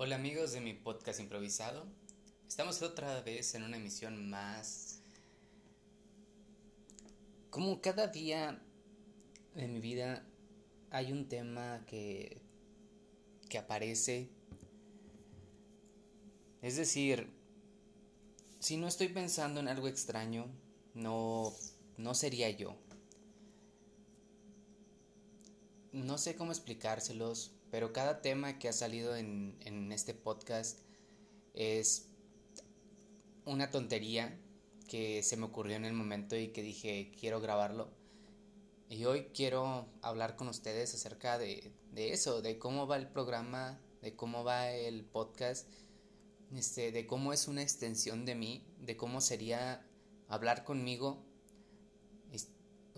Hola amigos de mi podcast improvisado. Estamos otra vez en una emisión más. Como cada día de mi vida hay un tema que que aparece. Es decir, si no estoy pensando en algo extraño, no no sería yo. No sé cómo explicárselos, pero cada tema que ha salido en, en este podcast es una tontería que se me ocurrió en el momento y que dije quiero grabarlo. Y hoy quiero hablar con ustedes acerca de, de eso, de cómo va el programa, de cómo va el podcast, este, de cómo es una extensión de mí, de cómo sería hablar conmigo.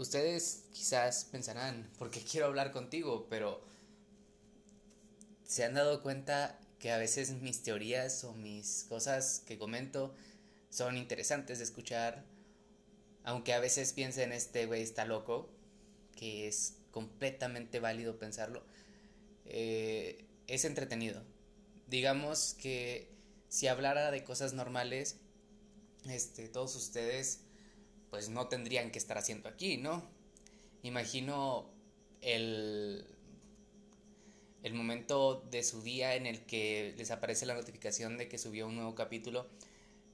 Ustedes quizás pensarán, ¿por qué quiero hablar contigo? Pero se han dado cuenta que a veces mis teorías o mis cosas que comento son interesantes de escuchar, aunque a veces piensen este güey está loco, que es completamente válido pensarlo, eh, es entretenido. Digamos que si hablara de cosas normales, este, todos ustedes pues no tendrían que estar haciendo aquí, ¿no? Imagino el el momento de su día en el que les aparece la notificación de que subió un nuevo capítulo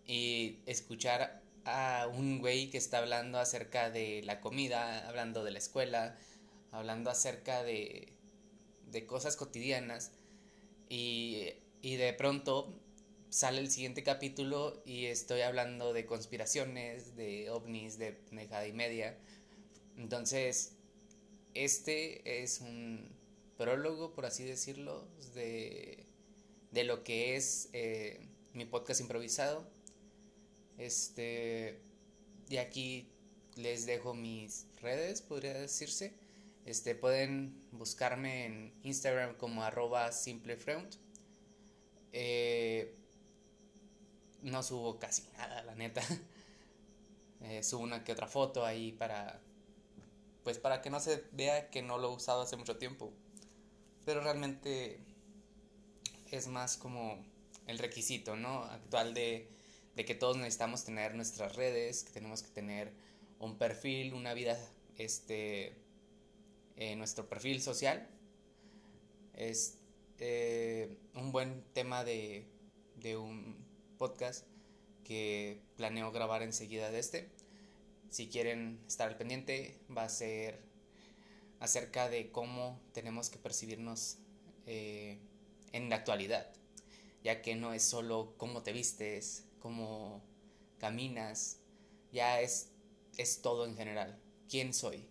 y escuchar a un güey que está hablando acerca de la comida, hablando de la escuela, hablando acerca de, de cosas cotidianas y, y de pronto sale el siguiente capítulo y estoy hablando de conspiraciones, de ovnis, de negada y media. Entonces, este es un prólogo, por así decirlo, de, de lo que es eh, mi podcast improvisado. Este, y aquí les dejo mis redes, podría decirse. Este, pueden buscarme en Instagram como arroba simplefreunt. Eh, no subo casi nada, la neta. Eh, subo una que otra foto ahí para pues para que no se vea que no lo he usado hace mucho tiempo pero realmente es más como el requisito, ¿no? Actual de, que todos necesitamos tener nuestras redes, que tenemos que tener un perfil, una vida, este, eh, nuestro perfil social. Es eh, un buen tema de, de un podcast que planeo grabar enseguida de este. Si quieren estar al pendiente, va a ser acerca de cómo tenemos que percibirnos eh, en la actualidad, ya que no es solo cómo te vistes, cómo caminas, ya es, es todo en general, quién soy.